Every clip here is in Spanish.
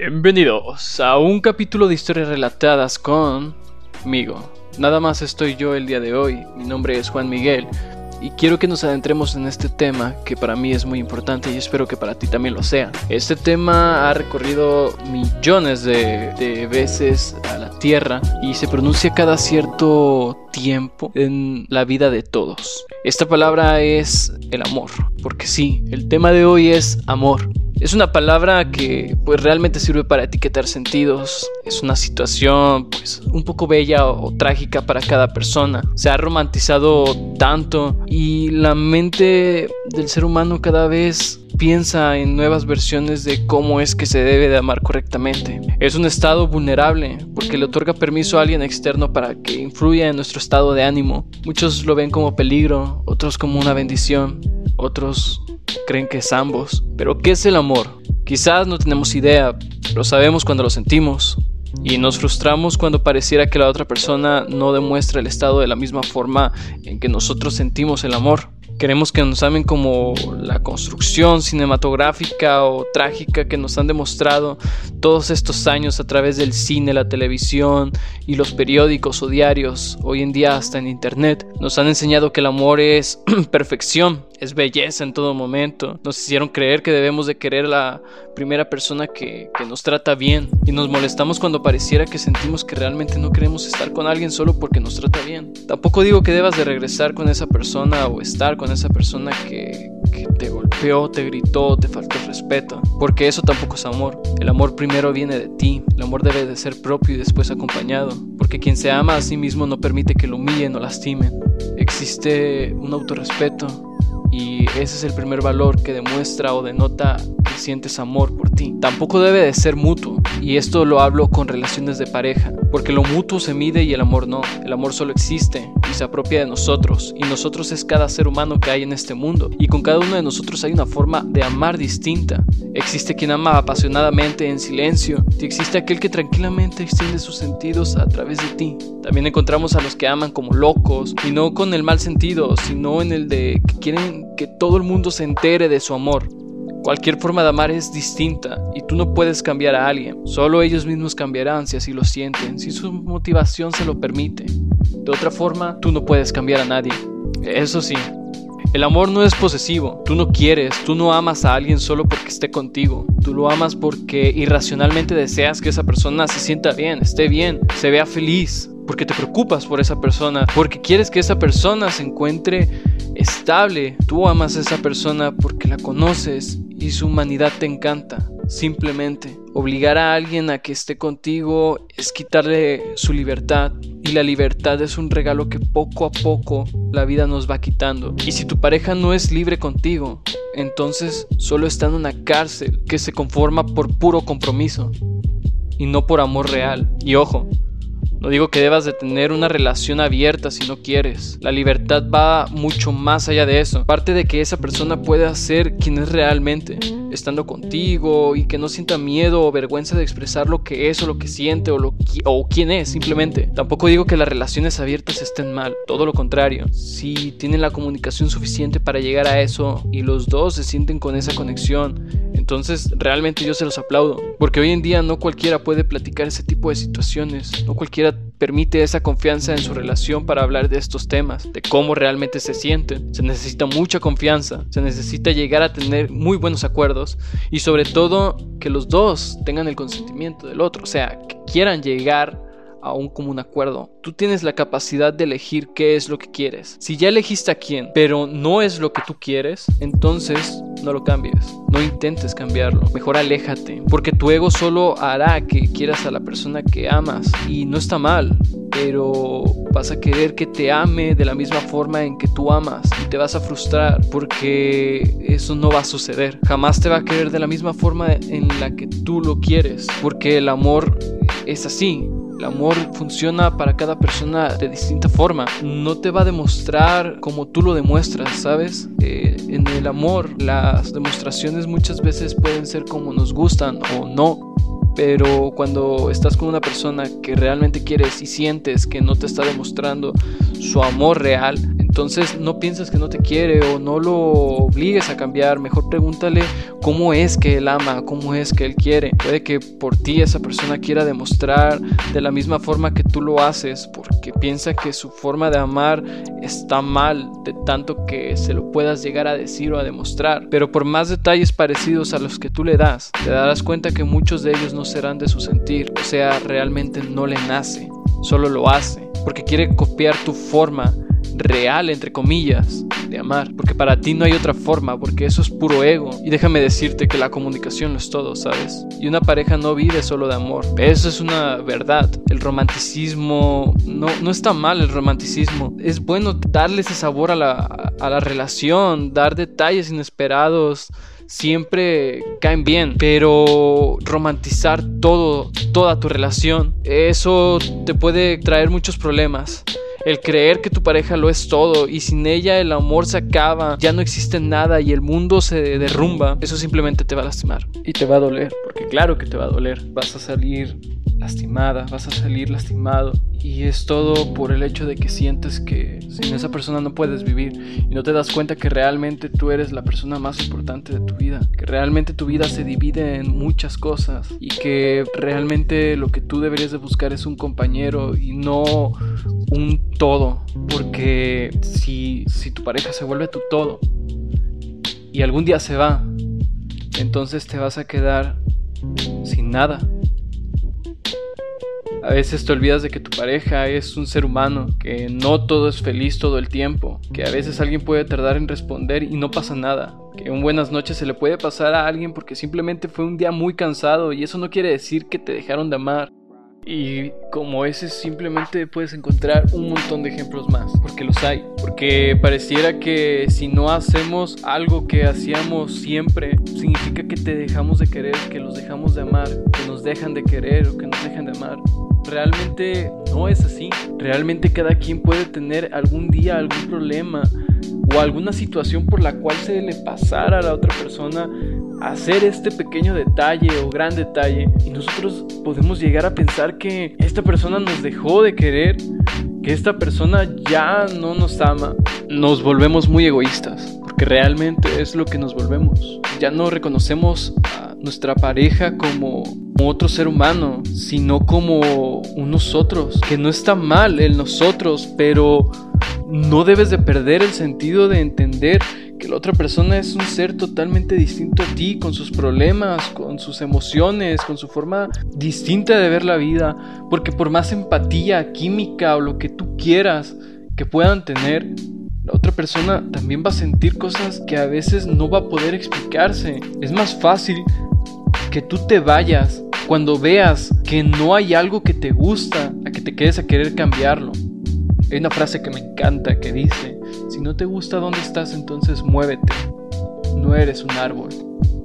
Bienvenidos a un capítulo de historias relatadas conmigo. Nada más estoy yo el día de hoy. Mi nombre es Juan Miguel y quiero que nos adentremos en este tema que para mí es muy importante y espero que para ti también lo sea. Este tema ha recorrido millones de, de veces a la Tierra y se pronuncia cada cierto tiempo en la vida de todos. Esta palabra es el amor, porque sí, el tema de hoy es amor. Es una palabra que pues realmente sirve para etiquetar sentidos. Es una situación pues un poco bella o, trágica para cada persona. Se ha romantizado tanto y la mente del ser humano cada vez piensa en nuevas versiones de cómo es que se debe de amar correctamente. Es un estado vulnerable porque le otorga permiso a alguien externo para que influya en nuestro estado de ánimo. Muchos lo ven como peligro, otros como una bendición, otros creen que es ambos. Pero ¿qué es el amor? Quizás no tenemos idea, pero sabemos cuando lo sentimos. Y nos frustramos cuando pareciera que la otra persona no demuestra el estado de la misma forma en que nosotros sentimos el amor. Queremos que nos amen como la construcción cinematográfica o trágica que nos han demostrado todos estos años a través del cine, la televisión y los periódicos o diarios, hoy en día hasta en internet. Nos han enseñado que el amor es perfección, es belleza en todo momento. Nos hicieron creer que debemos de querer a la primera persona que, que nos trata bien y nos molestamos cuando pareciera que sentimos que realmente no queremos estar con alguien solo porque nos trata bien. Tampoco digo que debas de regresar con esa persona o estar con esa persona que, que te golpeó, te gritó, te faltó respeto, porque eso tampoco es amor. El amor primero viene de ti, el amor debe de ser propio y después acompañado, porque quien se ama a sí mismo no permite que lo humillen o lastimen. Existe un autorrespeto, y ese es el primer valor que demuestra o denota que sientes amor por ti. Tampoco debe de ser mutuo, y esto lo hablo con relaciones de pareja, porque lo mutuo se mide y el amor no. El amor solo existe y se apropia de nosotros, y nosotros es cada ser humano que hay en este mundo, y con cada uno de nosotros hay una forma de amar distinta. Existe quien ama apasionadamente en silencio, y existe aquel que tranquilamente extiende sus sentidos a través de ti. También encontramos a los que aman como locos, y no con el mal sentido, sino en el de que quieren que todo el mundo se entere de su amor. Cualquier forma de amar es distinta y tú no puedes cambiar a alguien. Solo ellos mismos cambiarán si así lo sienten, si su motivación se lo permite. De otra forma, tú no puedes cambiar a nadie. Eso sí, el amor no es posesivo. Tú no quieres, tú no amas a alguien solo porque esté contigo. Tú lo amas porque irracionalmente deseas que esa persona se sienta bien, esté bien, se vea feliz, porque te preocupas por esa persona, porque quieres que esa persona se encuentre estable. Tú amas a esa persona porque la conoces y su humanidad te encanta. Simplemente obligar a alguien a que esté contigo es quitarle su libertad y la libertad es un regalo que poco a poco la vida nos va quitando. Y si tu pareja no es libre contigo, entonces solo está en una cárcel que se conforma por puro compromiso y no por amor real. Y ojo, no digo que debas de tener una relación abierta si no quieres. La libertad va mucho más allá de eso. Parte de que esa persona pueda ser quien es realmente, estando contigo y que no sienta miedo o vergüenza de expresar lo que es o lo que siente o, lo o quién es simplemente. Tampoco digo que las relaciones abiertas estén mal, todo lo contrario. Si tienen la comunicación suficiente para llegar a eso y los dos se sienten con esa conexión, entonces realmente yo se los aplaudo. Porque hoy en día no cualquiera puede platicar ese tipo de situaciones, no cualquiera permite esa confianza en su relación para hablar de estos temas, de cómo realmente se sienten. Se necesita mucha confianza, se necesita llegar a tener muy buenos acuerdos y sobre todo que los dos tengan el consentimiento del otro, o sea, que quieran llegar a un común acuerdo. Tú tienes la capacidad de elegir qué es lo que quieres. Si ya elegiste a quién, pero no es lo que tú quieres, entonces no lo cambies. No intentes cambiarlo. Mejor aléjate. Porque tu ego solo hará que quieras a la persona que amas. Y no está mal. Pero vas a querer que te ame de la misma forma en que tú amas. Y te vas a frustrar. Porque eso no va a suceder. Jamás te va a querer de la misma forma en la que tú lo quieres. Porque el amor es así. El amor funciona para cada persona de distinta forma. No te va a demostrar como tú lo demuestras, ¿sabes? Eh, en el amor las demostraciones muchas veces pueden ser como nos gustan o no. Pero cuando estás con una persona que realmente quieres y sientes que no te está demostrando su amor real, Entonces no pienses que no te quiere o no lo obligues a cambiar. Mejor pregúntale cómo es que él ama, cómo es que él quiere. Puede que por ti esa persona quiera demostrar de la misma forma que tú lo haces porque piensa que su forma de amar está mal de tanto que se lo puedas llegar a decir o a demostrar. Pero por más detalles parecidos a los que tú le das, te darás cuenta que muchos de ellos no serán de su sentir, o sea, realmente no le nace, solo lo hace, porque quiere copiar tu forma real, entre comillas, de amar. Porque para ti no hay otra forma, porque eso es puro ego. Y déjame decirte que la comunicación lo es todo, ¿sabes? Y una pareja no vive solo de amor. Eso es una verdad. El romanticismo, no, no está mal el romanticismo. Es bueno darle ese sabor a la, a la relación, dar detalles inesperados siempre caen bien, pero romantizar todo, toda tu relación, eso te puede traer muchos problemas el creer que tu pareja lo es todo y sin ella el amor se acaba, ya no existe nada y el mundo se derrumba, eso simplemente te va a lastimar. Y te va a doler, porque claro que te va a doler, vas a salir lastimada, vas a salir lastimado y es todo por el hecho de que sientes que sin esa persona no puedes vivir y no te das cuenta que realmente tú eres la persona más importante de tu vida, que realmente tu vida se divide en muchas cosas y que realmente lo que tú deberías de buscar es un compañero y no un todo, porque si, si tu pareja se vuelve tu todo y algún día se va, entonces te vas a quedar sin nada. A veces te olvidas de que tu pareja es un ser humano, que no todo es feliz todo el tiempo, que a veces alguien puede tardar en responder y no pasa nada, que un buenas noches se le puede pasar a alguien porque simplemente fue un día muy cansado y eso no quiere decir que te dejaron de amar. Y como ese simplemente puedes encontrar un montón de ejemplos más, porque los hay, porque pareciera que si no hacemos algo que hacíamos siempre, significa que te dejamos de querer, que los dejamos de amar, que nos dejan de querer o que nos dejan de amar. Realmente no es así, realmente cada quien puede tener algún día algún problema o alguna situación por la cual se le pasara a la otra persona hacer este pequeño detalle o gran detalle y nosotros podemos llegar a pensar que esta persona nos dejó de querer, que esta persona ya no nos ama, nos volvemos muy egoístas, porque realmente es lo que nos volvemos. Ya no reconocemos a nuestra pareja como otro ser humano, sino como un nosotros, que no está mal el nosotros, pero no debes de perder el sentido de entender que la otra persona es un ser totalmente distinto a ti, con sus problemas, con sus emociones, con su forma distinta de ver la vida, porque por más empatía, química o lo que tú quieras que puedan tener, la otra persona también va a sentir cosas que a veces no va a poder explicarse. Es más fácil que tú te vayas cuando veas que no hay algo que te gusta a que te quedes a querer cambiarlo. Hay una frase que me encanta que dice, si no te gusta dónde estás, entonces muévete. No eres un árbol.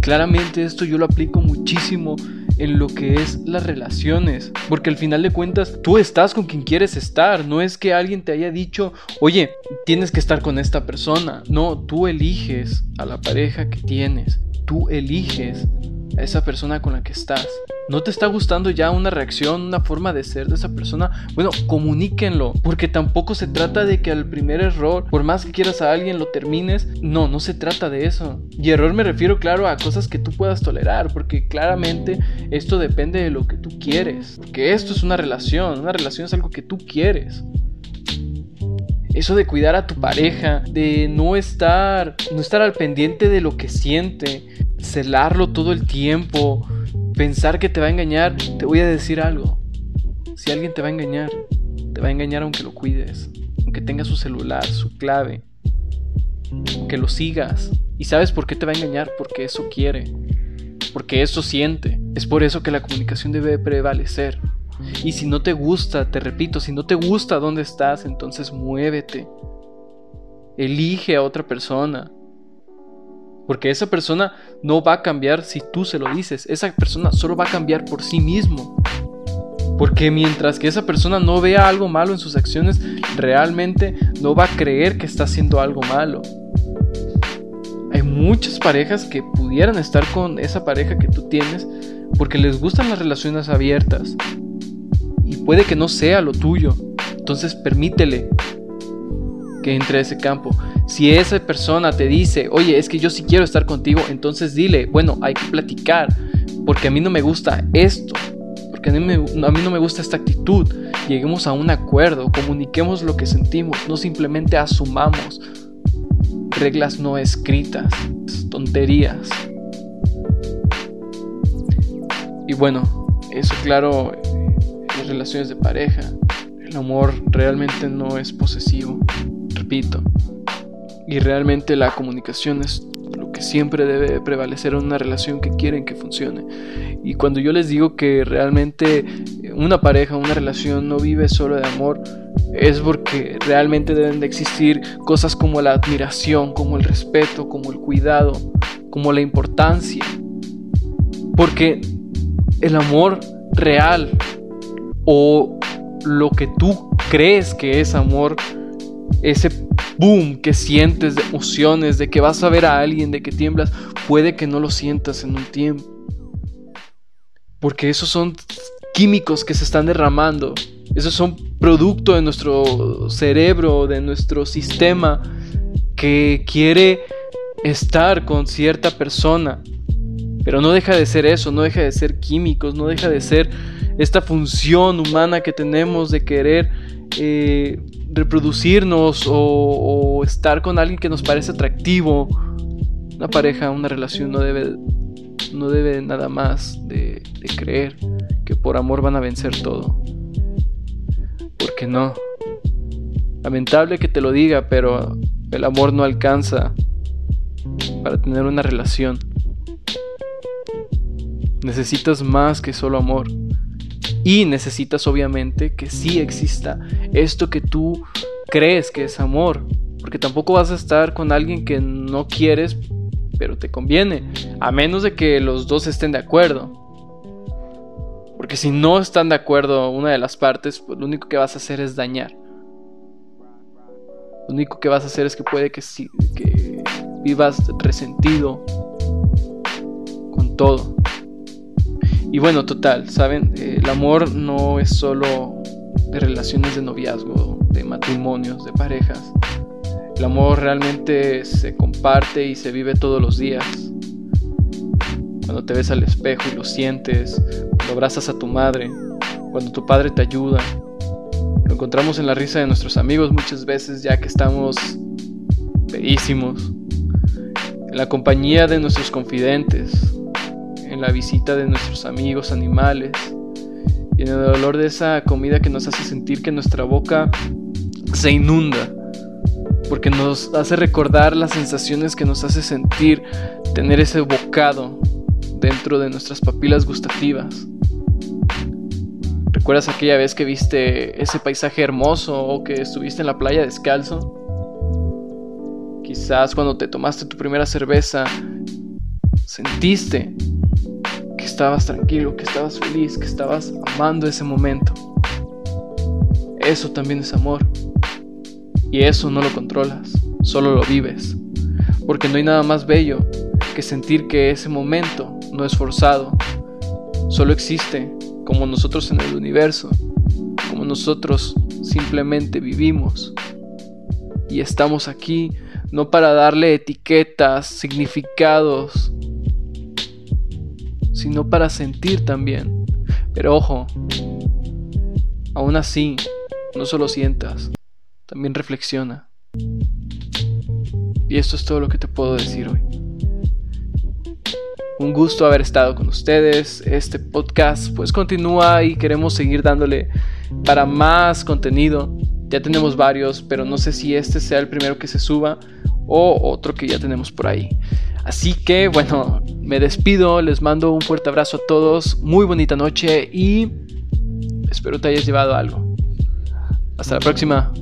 claramente esto yo lo aplico muchísimo en lo que es las relaciones. Porque al final de cuentas, tú estás con quien quieres estar. No es que alguien te haya dicho, oye, tienes que estar con esta persona. No, tú eliges a la pareja que tienes. Tú eliges a esa persona con la que estás. ¿No te está gustando ya una reacción, una forma de ser de esa persona? Bueno, comuníquenlo, porque tampoco se trata de que al primer error, por más que quieras a alguien, lo termines. No, no se trata de eso. Y error me refiero, claro, a cosas que tú puedas tolerar, porque claramente esto depende de lo que tú quieres. Porque esto es una relación, una relación es algo que tú quieres. Eso de cuidar a tu pareja, de no estar, no estar al pendiente de lo que siente, celarlo todo el tiempo, pensar que te va a engañar, te voy a decir algo. Si alguien te va a engañar, te va a engañar aunque lo cuides, aunque tenga su celular, su clave, aunque lo sigas. ¿Y sabes por qué te va a engañar? Porque eso quiere, porque eso siente. Es por eso que la comunicación debe prevalecer. Y si no te gusta, te repito, si no te gusta dónde estás, entonces muévete. Elige a otra persona. Porque esa persona no va a cambiar si tú se lo dices. Esa persona solo va a cambiar por sí mismo. Porque mientras que esa persona no vea algo malo en sus acciones, realmente no va a creer que está haciendo algo malo. Hay muchas parejas que pudieran estar con esa pareja que tú tienes porque les gustan las relaciones abiertas. Y puede que no sea lo tuyo. Entonces permítele que entre a ese campo. Si esa persona te dice, oye, es que yo sí quiero estar contigo, entonces dile, bueno, hay que platicar, porque a mí no me gusta esto, porque a mí, a mí no me gusta esta actitud. Lleguemos a un acuerdo, comuniquemos lo que sentimos, no simplemente asumamos reglas no escritas, tonterías. Y bueno, eso claro, las relaciones de pareja, el amor realmente no es posesivo, repito. Y realmente la comunicación es lo que siempre debe prevalecer en una relación que quieren que funcione. Y cuando yo les digo que realmente una pareja, una relación no vive solo de amor, es porque realmente deben de existir cosas como la admiración, como el respeto, como el cuidado, como la importancia. Porque el amor real o lo que tú crees que es amor, ese boom que sientes de emociones, de que vas a ver a alguien, de que tiemblas, puede que no lo sientas en un tiempo. Porque esos son químicos que se están derramando. Esos son producto de nuestro cerebro, de nuestro sistema que quiere estar con cierta persona. Pero no deja de ser eso, no deja de ser químicos, no deja de ser esta función humana que tenemos de querer eh, reproducirnos o, estar con alguien que nos parece atractivo. Una pareja, una relación no debe, no debe nada más de, de creer que por amor van a vencer todo. Porque no. Lamentable que te lo diga, pero el amor no alcanza para tener una relación. Necesitas más que solo amor. Y necesitas obviamente que sí exista esto que tú crees que es amor. Porque tampoco vas a estar con alguien que no quieres, pero te conviene. A menos de que los dos estén de acuerdo. Porque si no están de acuerdo una de las partes, pues lo único que vas a hacer es dañar. Lo único que vas a hacer es que puede que, que vivas resentido con todo. Y bueno, total, ¿saben? el amor no es solo de relaciones de noviazgo, de matrimonios, de parejas. El amor realmente se comparte y se vive todos los días. Cuando te ves al espejo y lo sientes, cuando abrazas a tu madre, cuando tu padre te ayuda. Lo encontramos en la risa de nuestros amigos muchas veces ya que estamos pedísimos. En la compañía de nuestros confidentes, en la visita de nuestros amigos animales y en el olor de esa comida que nos hace sentir que nuestra boca se inunda, porque nos hace recordar las sensaciones que nos hace sentir tener ese bocado dentro de nuestras papilas gustativas. ¿Recuerdas aquella vez que viste ese paisaje hermoso o que estuviste en la playa descalzo? Quizás cuando te tomaste tu primera cerveza, sentiste estabas tranquilo, que estabas feliz, que estabas amando ese momento. Eso también es amor. Y eso no lo controlas, solo lo vives. Porque no hay nada más bello que sentir que ese momento no es forzado, solo existe como nosotros en el universo, como nosotros simplemente vivimos. Y estamos aquí no para darle etiquetas, significados, sino para sentir también. Pero ojo, aún así, no solo sientas, también reflexiona. Y esto es todo lo que te puedo decir hoy. Un gusto haber estado con ustedes. Este podcast pues continúa y queremos seguir dándole para más contenido. Ya tenemos varios, pero no sé si este sea el primero que se suba o otro que ya tenemos por ahí. Así que bueno, me despido, les mando un fuerte abrazo a todos, muy bonita noche y espero te hayas llevado algo. Hasta la próxima.